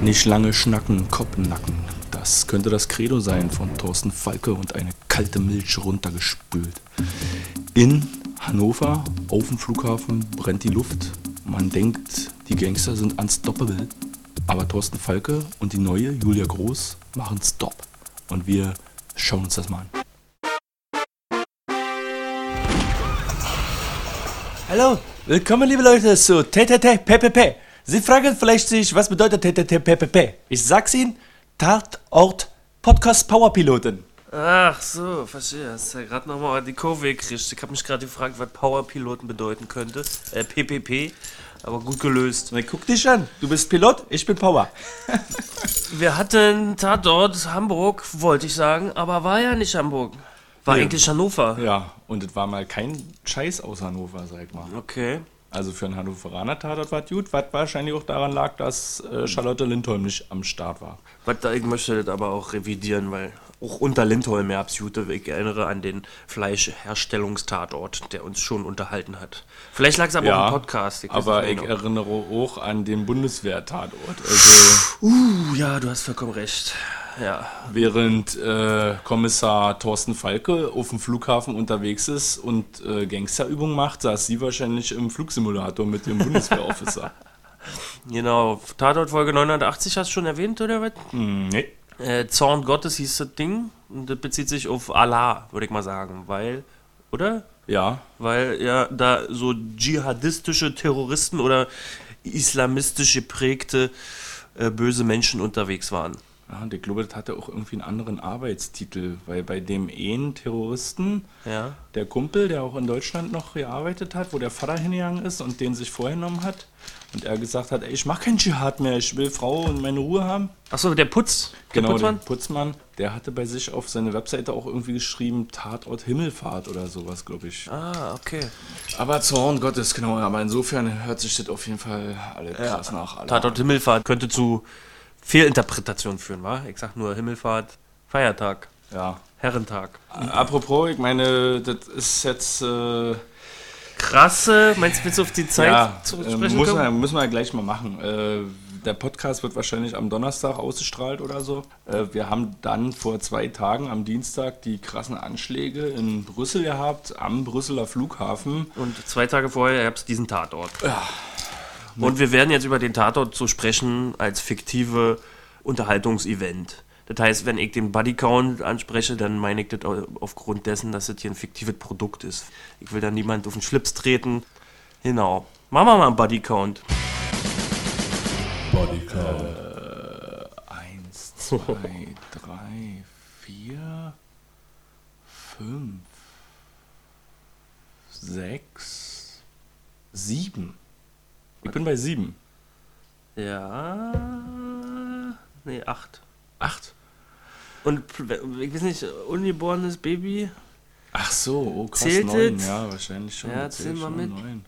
Nicht lange schnacken, Kopf nacken. Das könnte das Credo sein von Thorsten Falke und eine kalte Milch runtergespült. In Hannover, auf dem Flughafen, brennt die Luft. Man denkt, die Gangster sind unstoppable. Aber Thorsten Falke und die neue Julia Groß machen Stop. Und wir schauen uns das mal an. Hallo, willkommen liebe Leute zu TTT PPP. Sie fragen vielleicht sich, was bedeutet TTT PPP? Ich sag's Ihnen, Tatort Podcast Powerpiloten. Ach so, verstehe. Hast ja gerade nochmal die Kurve gekriegt. Ich habe mich gerade gefragt, was Powerpiloten bedeuten könnte. Äh, PPP. Aber gut gelöst. Na, guck dich an, du bist Pilot, ich bin Power. Wir hatten Tatort Hamburg, wollte ich sagen, aber war ja nicht Hamburg. War Nee. eigentlich Hannover. Ja, und es war mal kein Scheiß aus Hannover, sag mal. Okay. Also für einen Hannoveraner Tatort war es gut, was wahrscheinlich auch daran lag, dass äh, Charlotte Lindholm nicht am Start war. Was da, ich möchte das aber auch revidieren, weil auch unter Lindholm ja absolute. Ich erinnere an den Fleischherstellungstatort, der uns schon unterhalten hat. Vielleicht lag es aber auch im Podcast. weiß aber ich genau. erinnere auch an den Bundeswehr-Tatort. Also Uh, ja, du hast vollkommen recht. Ja. während äh, Kommissar Thorsten Falke auf dem Flughafen unterwegs ist und äh, Gangsterübungen macht, saß sie wahrscheinlich im Flugsimulator mit dem Bundeswehrofficer. Genau, Tatort Folge 980 hast du schon erwähnt, oder was? hm, nee. Äh, Zorn Gottes hieß das Ding. Und das bezieht sich auf Allah, würde ich mal sagen. Weil, oder? Ja, Weil ja da so dschihadistische Terroristen oder islamistisch geprägte äh, böse Menschen unterwegs waren. Ja, und ich glaube, das hatte auch irgendwie einen anderen Arbeitstitel, weil bei dem einen Terroristen, Ja. der Kumpel, der auch in Deutschland noch gearbeitet hat, wo der Vater hingegangen ist und den sich vorgenommen hat und er gesagt hat, ey, ich mach keinen Dschihad mehr, ich will Frau und meine Ruhe haben. Achso, der Putz. Der Genau, Putzmann? der Putzmann, der hatte bei sich auf seine Webseite auch irgendwie geschrieben, Tatort Himmelfahrt oder sowas, glaube ich. Ah, okay. Aber Zorn Gottes, genau, aber insofern hört sich das auf jeden Fall alle krass nach. Alle Tatort Himmelfahrt könnte zu Fehlinterpretationen führen, wa? Ich sag nur Himmelfahrt, Feiertag, Ja. Herrentag. Apropos, ich meine, das ist jetzt... Äh, Krasse, meinst du, willst du auf die Zeit ja, zu äh, sprechen muss kommen? man, müssen wir gleich mal machen. Äh, der Podcast wird wahrscheinlich am Donnerstag ausgestrahlt oder so. Äh, wir haben dann vor zwei Tagen am Dienstag die krassen Anschläge in Brüssel gehabt, am Brüsseler Flughafen. Und zwei Tage vorher gab es diesen Tatort. Und wir werden jetzt über den Tatort so sprechen als fiktive Unterhaltungsevent. Das heißt, wenn ich den Bodycount anspreche, dann meine ich das au- aufgrund dessen, dass das hier ein fiktives Produkt ist. Ich will da niemand auf den Schlips treten. Genau. Machen wir mal einen Bodycount. Eins, zwei, drei, vier, fünf, sechs, sieben. Ich bin bei sieben. Ja. Nee, acht. Acht. Und ich weiß nicht, ungeborenes Baby. Ach so, oh krass, Zählt neun. es? Ja, wahrscheinlich schon. Ja, zähl mal mit. neun.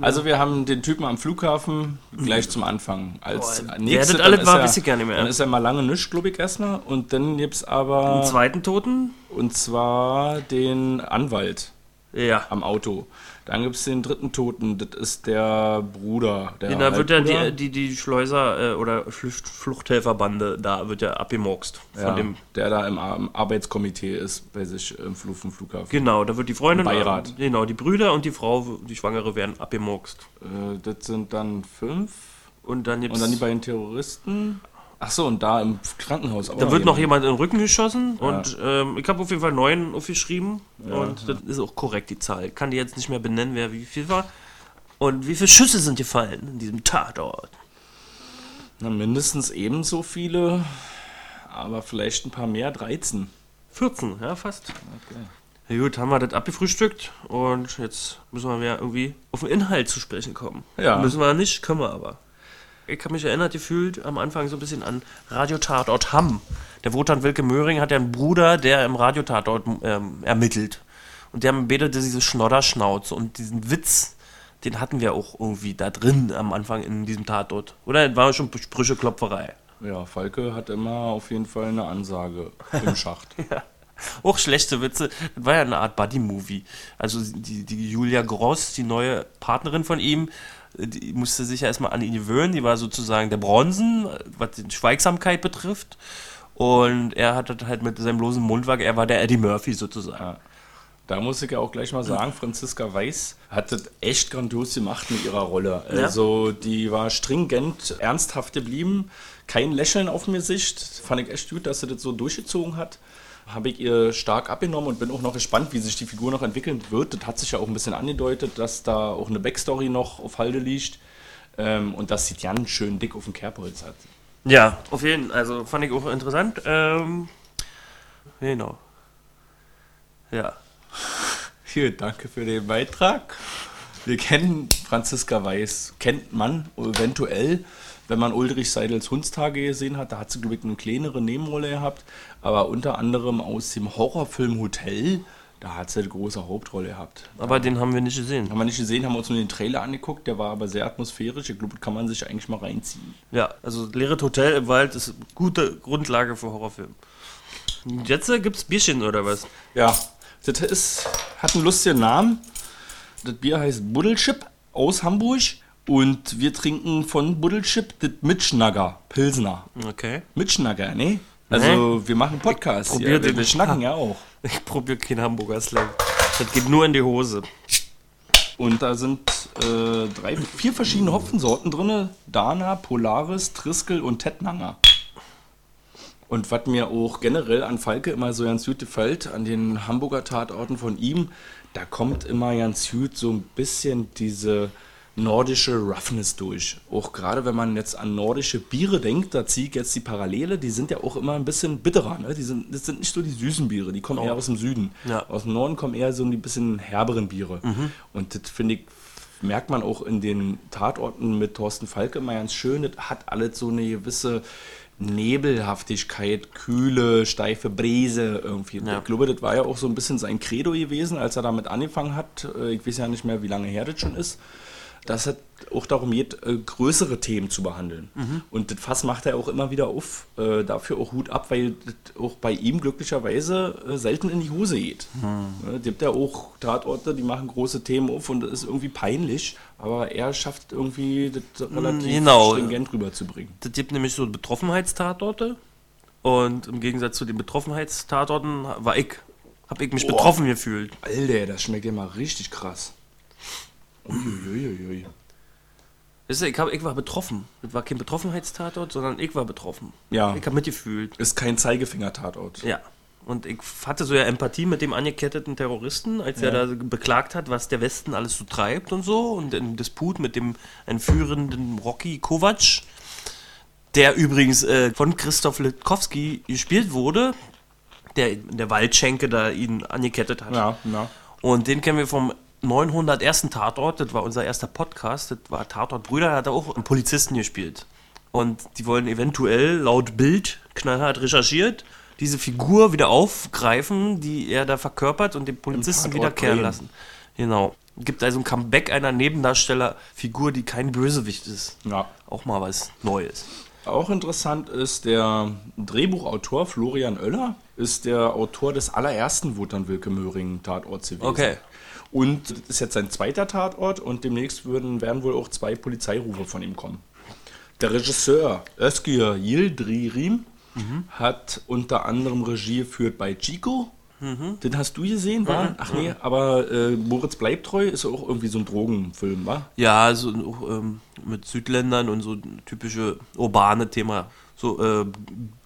Also wir haben den Typen am Flughafen gleich zum Anfang. Als Boah, nächstes alles dann war, er- weiß ich gar nicht mehr. Dann ist er mal lange nisch, glaube ich, erstmal. Und dann gibt's Den aber, zweiten Toten? und zwar den Anwalt Ja. am Auto. Dann gibt's den dritten Toten, das ist der Bruder. Der da wird ja die, die, die Schleuser äh, oder Flucht, Fluchthelferbande, da wird ja abgemurkst. Von ja, dem, der da im, Ar- im Arbeitskomitee ist bei sich im Flug Flughafen. genau, da wird die Freundin, Beirat. äh, genau, die Brüder und die Frau, die Schwangere werden abgemurkst. Äh, das sind dann fünf. Und dann gibt's, Und dann die beiden Terroristen. Ach so, und da im Krankenhaus auch da wird noch jemand in den Rücken geschossen und ähm, ich habe auf jeden Fall neun aufgeschrieben und das ist auch korrekt, die Zahl. Ich kann die jetzt nicht mehr benennen, wer wie viel war. Und wie viele Schüsse sind gefallen in diesem Tatort? Na, mindestens ebenso viele, aber vielleicht ein paar mehr, 13. 14, ja, fast. Ja, gut, haben wir das abgefrühstückt und jetzt müssen wir wieder irgendwie auf den Inhalt zu sprechen kommen. Ja. Müssen wir nicht, können wir aber. Ich habe mich erinnert gefühlt am Anfang so ein bisschen an Radiotatort Hamm. Der Wotan Wilke Möhring hat ja einen Bruder, der im Radiotatort ähm, ermittelt. Und der betete diese Schnodderschnauze und diesen Witz, den hatten wir auch irgendwie da drin am Anfang in diesem Tatort. Oder Das war schon Sprücheklopferei. Ja, Falke hat immer auf jeden Fall eine Ansage im Schacht. Auch schlechte Witze. Das war ja eine Art Buddy-Movie. Also die, die Julia Gross, die neue Partnerin von ihm, die musste sich ja erstmal an ihn gewöhnen. Die war sozusagen der Bronzen, was die Schweigsamkeit betrifft. Und er hatte halt mit seinem losen Mundwerk, er war der Eddie Murphy sozusagen. Ja. Da muss ich ja auch gleich mal sagen, Franziska Weiß hat das echt grandios gemacht mit ihrer Rolle. Ja. Also die war stringent, ernsthaft geblieben, kein Lächeln auf mir Sicht. Fand ich echt gut, dass sie das so durchgezogen hat. Habe ich ihr stark abgenommen und bin auch noch gespannt, wie sich die Figur noch entwickeln wird. Das hat sich ja auch ein bisschen angedeutet, dass da auch eine Backstory noch auf Halde liegt. Ähm, und dass sie ganz schön dick auf dem Kerbholz hat. Ja, auf jeden Fall. Also fand ich auch interessant. Ähm, genau. Ja. Hier, danke für den Beitrag. Wir kennen Franziska Weiß, kennt man eventuell, wenn man Ulrich Seidels Hundstage gesehen hat. Da hat sie, glaube ich, eine kleinere Nebenrolle gehabt, aber unter anderem aus dem Horrorfilm Hotel, da hat sie eine große Hauptrolle gehabt. Aber den haben wir nicht gesehen. Haben wir nicht gesehen, haben wir uns nur den Trailer angeguckt, der war aber sehr atmosphärisch. Ich glaube, kann man sich eigentlich mal reinziehen. Ja, also Leere Hotel im Wald ist eine gute Grundlage für Horrorfilme. Jetzt äh, gibt's Bierchen oder was? Ja, das ist, hat einen lustigen Namen. Das Bier heißt Buddelchip aus Hamburg und wir trinken von Buddelchip das Mitschnagger Pilsner. Okay. Mitschnagger, ne? Also wir machen Podcast probier hier. den Wir schnacken ja auch. Ich probiere keinen Hamburger Slang. Das geht nur in die Hose. Und da sind äh, drei, vier verschiedene Hopfensorten drin. Dana, Polaris, Triskel und Tettnanger. Und was mir auch generell an Falke immer so ganz gut gefällt, an den Hamburger Tatorten von ihm, da kommt immer ganz gut so ein bisschen diese nordische Roughness durch. Auch gerade wenn man jetzt an nordische Biere denkt, da ziehe ich jetzt die Parallele, die sind ja auch immer ein bisschen bitterer. Ne? Die sind, das sind nicht so die süßen Biere, die kommen eher aus dem Süden. Ja. Aus dem Norden kommen eher so ein bisschen herberen Biere. Und das finde ich, merkt man auch in den Tatorten mit Thorsten Falke immer ganz schön. Das hat alles so eine gewisse Nebelhaftigkeit, kühle, steife Brise irgendwie. Ja. Ich glaube, das war ja auch so ein bisschen sein Credo gewesen, als er damit angefangen hat. Äh, Ich weiß ja nicht mehr, wie lange her das schon ist. Dass es auch darum geht, äh, größere Themen zu behandeln. Und das Fass macht er auch immer wieder auf. Äh, dafür auch Hut ab, weil das auch bei ihm glücklicherweise äh, selten in die Hose geht. Äh, gibt ja auch Tatorte, die machen große Themen auf und das ist irgendwie peinlich. Aber er schafft irgendwie das relativ genau. stringent rüberzubringen. Das gibt nämlich so Betroffenheitstatorte. Und im Gegensatz zu den Betroffenheitstatorten war ich, habe ich mich Boah. betroffen gefühlt. Alter, das schmeckt ja mal richtig krass. Uiuiuiui. Weißt du, ich, hab, ich war betroffen. Das war kein Betroffenheitstatort, sondern ich war betroffen. Ja. Ich habe mitgefühlt. Ist kein Zeigefinger-Tatort. Ja. Und ich hatte so ja Empathie mit dem angeketteten Terroristen, als Ja. er da beklagt hat, was der Westen alles so treibt und so. Und im Disput mit dem entführenden Rocky Kovac, der übrigens äh, von Christoph Litkowski gespielt wurde, der in der Waldschenke da ihn angekettet hat. Ja, ja. Und den kennen wir vom 901. Tatort, das war unser erster Podcast, das war Tatort Brüder, da hat er auch einen Polizisten gespielt. Und die wollen eventuell laut Bild knallhart recherchiert diese Figur wieder aufgreifen, die er da verkörpert und den Polizisten wiederkehren lassen. Genau. Gibt also ein Comeback einer Nebendarstellerfigur, die kein Bösewicht ist. ja. Auch mal was Neues. Auch interessant ist, der Drehbuchautor Florian Oeller ist der Autor des allerersten Wotan Wilke Möhring Tatorts gewesen. Okay. Und das ist jetzt sein zweiter Tatort und demnächst würden, werden wohl auch zwei Polizeirufe von ihm kommen. Der Regisseur Özgür Yildirim hat unter anderem Regie geführt bei Chico. Den hast du gesehen, war? Ach nee, aber äh, Moritz bleibt treu ist auch irgendwie so ein Drogenfilm, war? Ja, also auch, ähm, mit Südländern und so typische urbane Thema. So äh,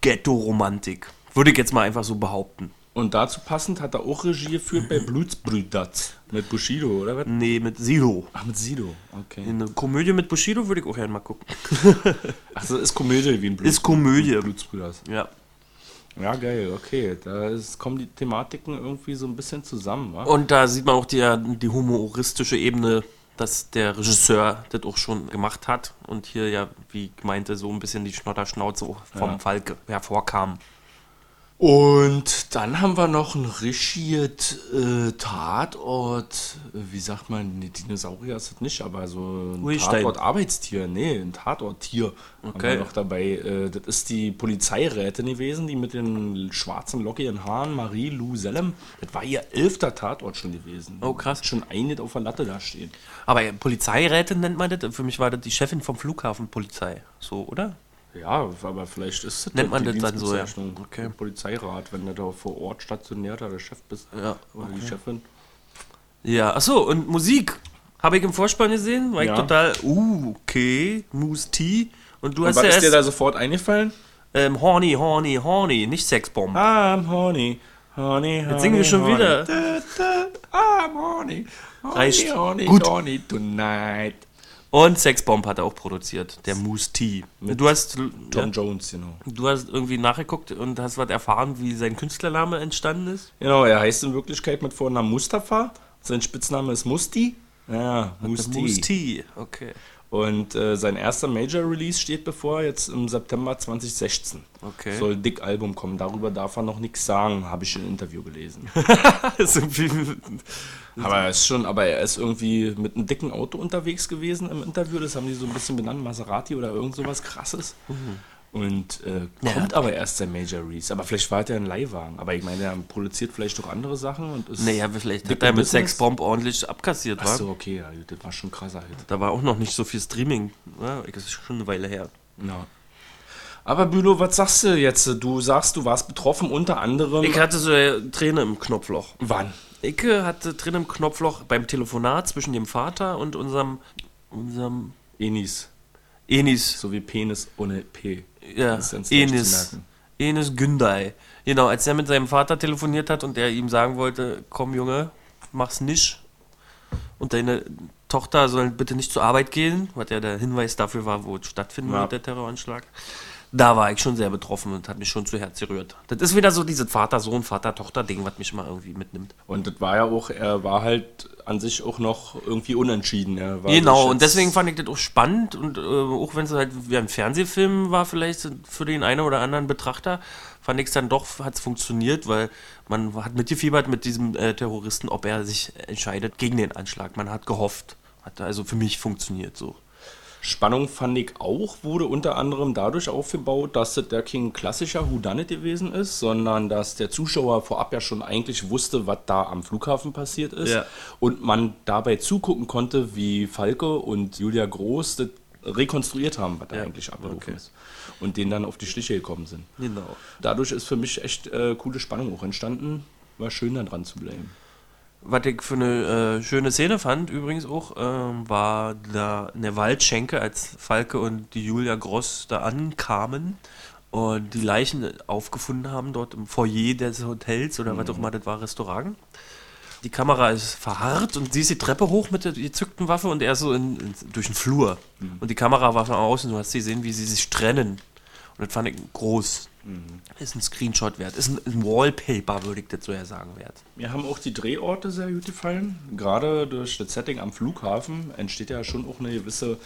Ghetto-Romantik. Würde ich jetzt mal einfach so behaupten. Und dazu passend hat er auch Regie geführt bei Blutsbrüders mit Bushido, oder was? Nee, mit Sido. Ach, mit Sido, okay. Eine Komödie mit Bushido würde ich auch gerne mal gucken. Also ist Komödie wie ein Bluts Ist Komödie. Blutsbrüders. Ja. Ja, geil, okay. Da ist, kommen die Thematiken irgendwie so ein bisschen zusammen, wa? Und da sieht man auch die, die humoristische Ebene, dass der Regisseur das auch schon gemacht hat und hier ja, wie ich meinte, so ein bisschen die Schnotterschnauze auch vom Ja. Falke hervorkam. Und dann haben wir noch ein richtiges äh, Tatort, wie sagt man, nee, Dinosaurier ist das nicht, aber so ein Urstein. Tatort-Arbeitstier, nee, ein Tatorttier haben Okay. wir noch dabei. Äh, das ist die Polizeirätin gewesen, die mit den schwarzen, lockigen Haaren, Marie Lou Sellem. Das war ihr elfter Tatort schon gewesen. Oh, krass. Schon einige auf der Latte da stehen. Aber Polizeirätin nennt man das. Für mich war das die Chefin vom Flughafen Polizei. So, oder? Ja, aber vielleicht ist das Nennt man das dann so, ja. Okay. Polizeirat, wenn du da vor Ort stationierter der Chef bist. Ja, Oder die Chefin. Ja, achso, und Musik. Habe ich im Vorspann gesehen, war ich Ja. total, uh, okay, Moose T. Und du Und hast was ja ist dir da sofort eingefallen? ähm, Horny, Horny, Horny, nicht Sexbomb. I'm horny, horny, horny. Jetzt singen wir schon horny. wieder. Da, da, I'm horny, horny, Reicht. horny, Gut. horny tonight. Und Sexbomb hat er auch produziert, der Moose T. Du hast, Tom ja, Jones, genau. du hast irgendwie nachgeguckt und hast was erfahren, wie sein Künstlername entstanden ist. Genau, er heißt in Wirklichkeit mit Vornamen Mustafa. Sein Spitzname ist Musti. Ja, Musti. Moose T, okay. Und äh, sein erster Major Release steht bevor, jetzt im September 2016. Okay. Soll ein dick Album kommen. Darüber darf er noch nichts sagen, habe ich im Interview gelesen. ist irgendwie, aber er ist schon, aber er ist irgendwie mit einem dicken Auto unterwegs gewesen im Interview. Das haben die so ein bisschen benannt, Maserati oder irgend sowas krasses. Und äh, kommt aber erst sein Major Release. Aber vielleicht war er ein Leihwagen. Aber ich meine, er produziert vielleicht auch andere Sachen und ist. naja, vielleicht hat er mit. Sexbomb ordentlich abkassiert, Ach wa? so, okay, ja, das war schon krasser halt. Da war auch noch nicht so viel Streaming. Ja, das ist schon eine Weile her. Ja. Aber Bülow, was sagst du jetzt? Du sagst, du warst betroffen, unter anderem. Ich hatte so eine Träne im Knopfloch. Wann? Äh, hatte Träne im Knopfloch beim Telefonat zwischen dem Vater und unserem, unserem Enis. Enis. So wie Penis ohne P. Ja, Enis. Enis Gündey. Genau, als er mit seinem Vater telefoniert hat und er ihm sagen wollte, komm Junge, mach's nicht. Und deine Tochter soll bitte nicht zur Arbeit gehen, was ja der Hinweis dafür war, wo es stattfinden Ja. wird, der Terroranschlag. Da war ich schon sehr betroffen und hat mich schon zu Herz gerührt. Das ist wieder so dieses Vater-Sohn, Vater-Tochter-Ding, was mich mal irgendwie mitnimmt. Und das war ja auch, er war halt an sich auch noch irgendwie unentschieden. Er war Genau, und deswegen fand ich das auch spannend und äh, auch wenn es halt wie ein Fernsehfilm war, vielleicht für den einen oder anderen Betrachter, fand ich es dann doch, hat es funktioniert, weil man hat mitgefiebert mit diesem äh, Terroristen, ob er sich entscheidet gegen den Anschlag. Man hat gehofft. Hat also für mich funktioniert so. Spannung fand ich auch, wurde unter anderem dadurch aufgebaut, dass das der kein klassischer Whodunit gewesen ist, sondern dass der Zuschauer vorab ja schon eigentlich wusste, was da am Flughafen passiert ist. Ja. Und man dabei zugucken konnte, wie Falke und Julia Groß das rekonstruiert haben, was da Ja, eigentlich abgelaufen okay. ist. Und denen dann auf die Schliche gekommen sind. Genau. Dadurch ist für mich echt äh, coole Spannung auch entstanden. War schön, da dran zu bleiben. Was ich für eine äh, schöne Szene fand, übrigens auch, ähm, war da eine Waldschenke, als Falke und die Julia Gross da ankamen und die Leichen aufgefunden haben dort im Foyer des Hotels oder was auch immer das war, Restaurant. Die Kamera ist verharrt und sie ist die Treppe hoch mit der gezückten Waffe und er so in, in, durch den Flur. Und die Kamera war von außen, du hast gesehen, wie sie sich trennen. Und das fand ich groß. Ist ein Screenshot wert. Ist ein, ein Wallpaper, würde ich das so ja sagen, wert. Mir haben auch die Drehorte sehr gut gefallen. Gerade durch das Setting am Flughafen entsteht ja schon auch eine gewisse,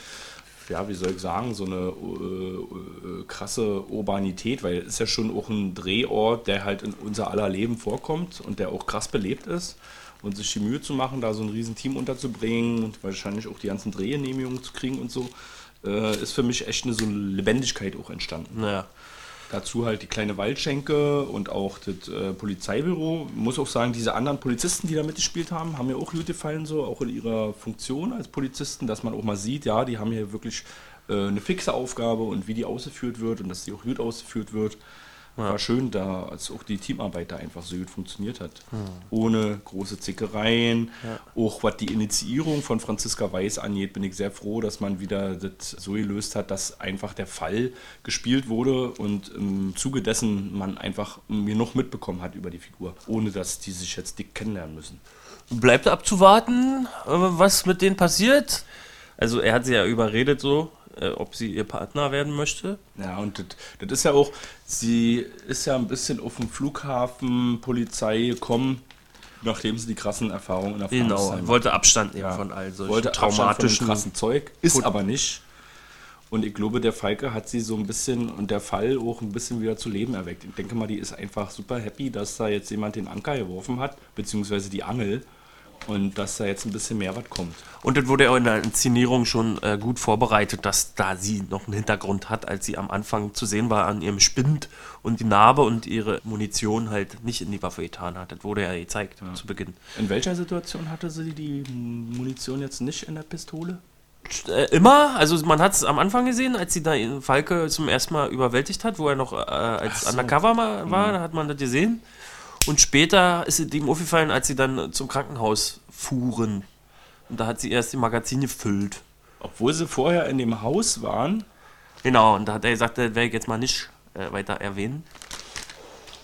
ja, wie soll ich sagen, so eine äh, äh, krasse Urbanität, weil es ist ja schon auch ein Drehort, der halt in unser aller Leben vorkommt und der auch krass belebt ist. Und sich die Mühe zu machen, da so ein riesen Team unterzubringen und wahrscheinlich auch die ganzen Drehgenehmigungen zu kriegen und so, äh, ist für mich echt eine so eine Lebendigkeit auch entstanden. Naja. Dazu halt die kleine Waldschenke und auch das äh, Polizeibüro. Muss auch sagen, diese anderen Polizisten, die da mitgespielt haben, haben mir auch gut gefallen, so auch in ihrer Funktion als Polizisten, dass man auch mal sieht, ja, die haben hier wirklich äh, eine fixe Aufgabe und wie die ausgeführt wird und dass die auch gut ausgeführt wird. War schön, da als auch die Teamarbeit da einfach so gut funktioniert hat. Ohne große Zickereien. Auch was die Initiierung von Franziska Weiß angeht, bin ich sehr froh, dass man wieder das so gelöst hat, dass einfach der Fall gespielt wurde und im Zuge dessen man einfach genug mitbekommen hat über die Figur, ohne dass die sich jetzt dick kennenlernen müssen. Bleibt abzuwarten, äh, was mit denen passiert. Also er hat sie ja überredet so, äh, ob sie ihr Partner werden möchte. Ja, und das, ist ja auch, sie ist ja ein bisschen auf dem Flughafen Polizei gekommen, nachdem sie die krassen Erfahrungen in der Genau, Afghanistan wollte Abstand nehmen Ja. von all solchen wollte traumatischen krassen Zeug, ist Gut. aber nicht. Und ich glaube, der Falke hat sie so ein bisschen und der Fall auch ein bisschen wieder zu Leben erweckt. Ich denke mal, die ist einfach super happy, dass da jetzt jemand den Anker geworfen hat, beziehungsweise die Angel. Und dass da jetzt ein bisschen mehr was kommt. Und das wurde ja in der Inszenierung schon äh, gut vorbereitet, dass da sie noch einen Hintergrund hat, als sie am Anfang zu sehen war an ihrem Spind und die Narbe und ihre Munition halt nicht in die Waffe getan hat. Das wurde ja gezeigt zu Beginn. In welcher Situation hatte sie die Munition jetzt nicht in der Pistole? Äh, immer, also man hat es am Anfang gesehen, als sie da Falke zum ersten Mal überwältigt hat, wo er noch äh, als so. Undercover mal war, da hat man das gesehen. Und später ist es ihm aufgefallen, als sie dann zum Krankenhaus fuhren. Und da hat sie erst die Magazin gefüllt. Obwohl sie vorher in dem Haus waren. Genau, und da hat er gesagt, das werde ich jetzt mal nicht äh, weiter erwähnen.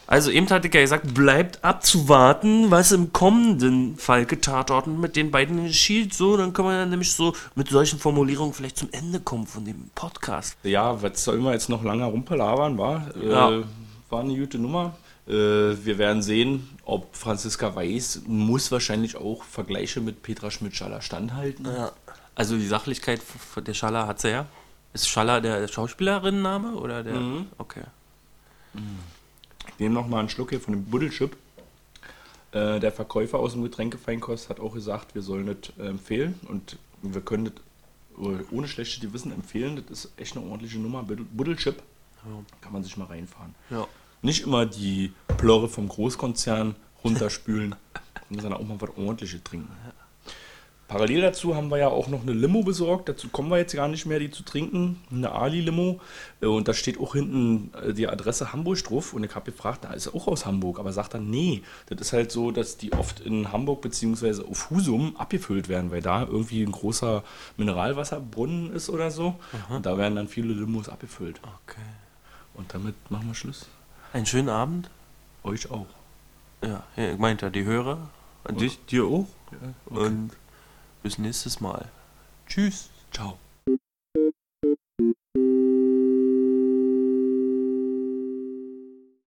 Also eben hatte ich ja gesagt, bleibt abzuwarten, was im kommenden Falke-Tatorten mit den beiden geschieht. So, dann können wir dann nämlich so mit solchen Formulierungen vielleicht zum Ende kommen von dem Podcast. Ja, was soll man jetzt noch lange rumpelabern, war? Ja. Äh, war eine gute Nummer. Äh, wir werden sehen, ob Franziska Weiß muss wahrscheinlich auch Vergleiche mit Petra Schmidt-Schaller standhalten. Ja. Also die Sachlichkeit der Schaller hat sie ja. Ist Schaller der Schauspielerinnenname oder der? Mhm. Okay. Ich nehme noch mal einen Schluck hier von dem Buddelchip. Äh, der Verkäufer aus dem Getränkefeinkost hat auch gesagt, wir sollen das äh, empfehlen und wir können das ohne schlechtes Gewissen empfehlen. Das ist echt eine ordentliche Nummer. Buddel- Buddelchip kann man sich mal reinfahren. Ja. Nicht immer die Plörre vom Großkonzern runterspülen, sondern auch mal was ordentliches trinken. Parallel dazu haben wir ja auch noch eine Limo besorgt. Dazu kommen wir jetzt gar nicht mehr, die zu trinken. Eine Ali-Limo. Äh, Und da steht auch hinten äh, die Adresse Hamburg drauf. Und ich habe gefragt, da ist er auch aus Hamburg. Aber sagt dann, nee, das ist halt so, dass die oft in Hamburg bzw. auf Husum abgefüllt werden, weil da irgendwie ein großer Mineralwasserbrunnen ist oder so. Und da werden dann viele Limos abgefüllt. Okay. Und damit machen wir Schluss. Einen schönen Abend. Euch auch. Ja, ja, ich meinte die Hörer. Und dich, dir auch. Und bis nächstes Mal. Tschüss. Ciao.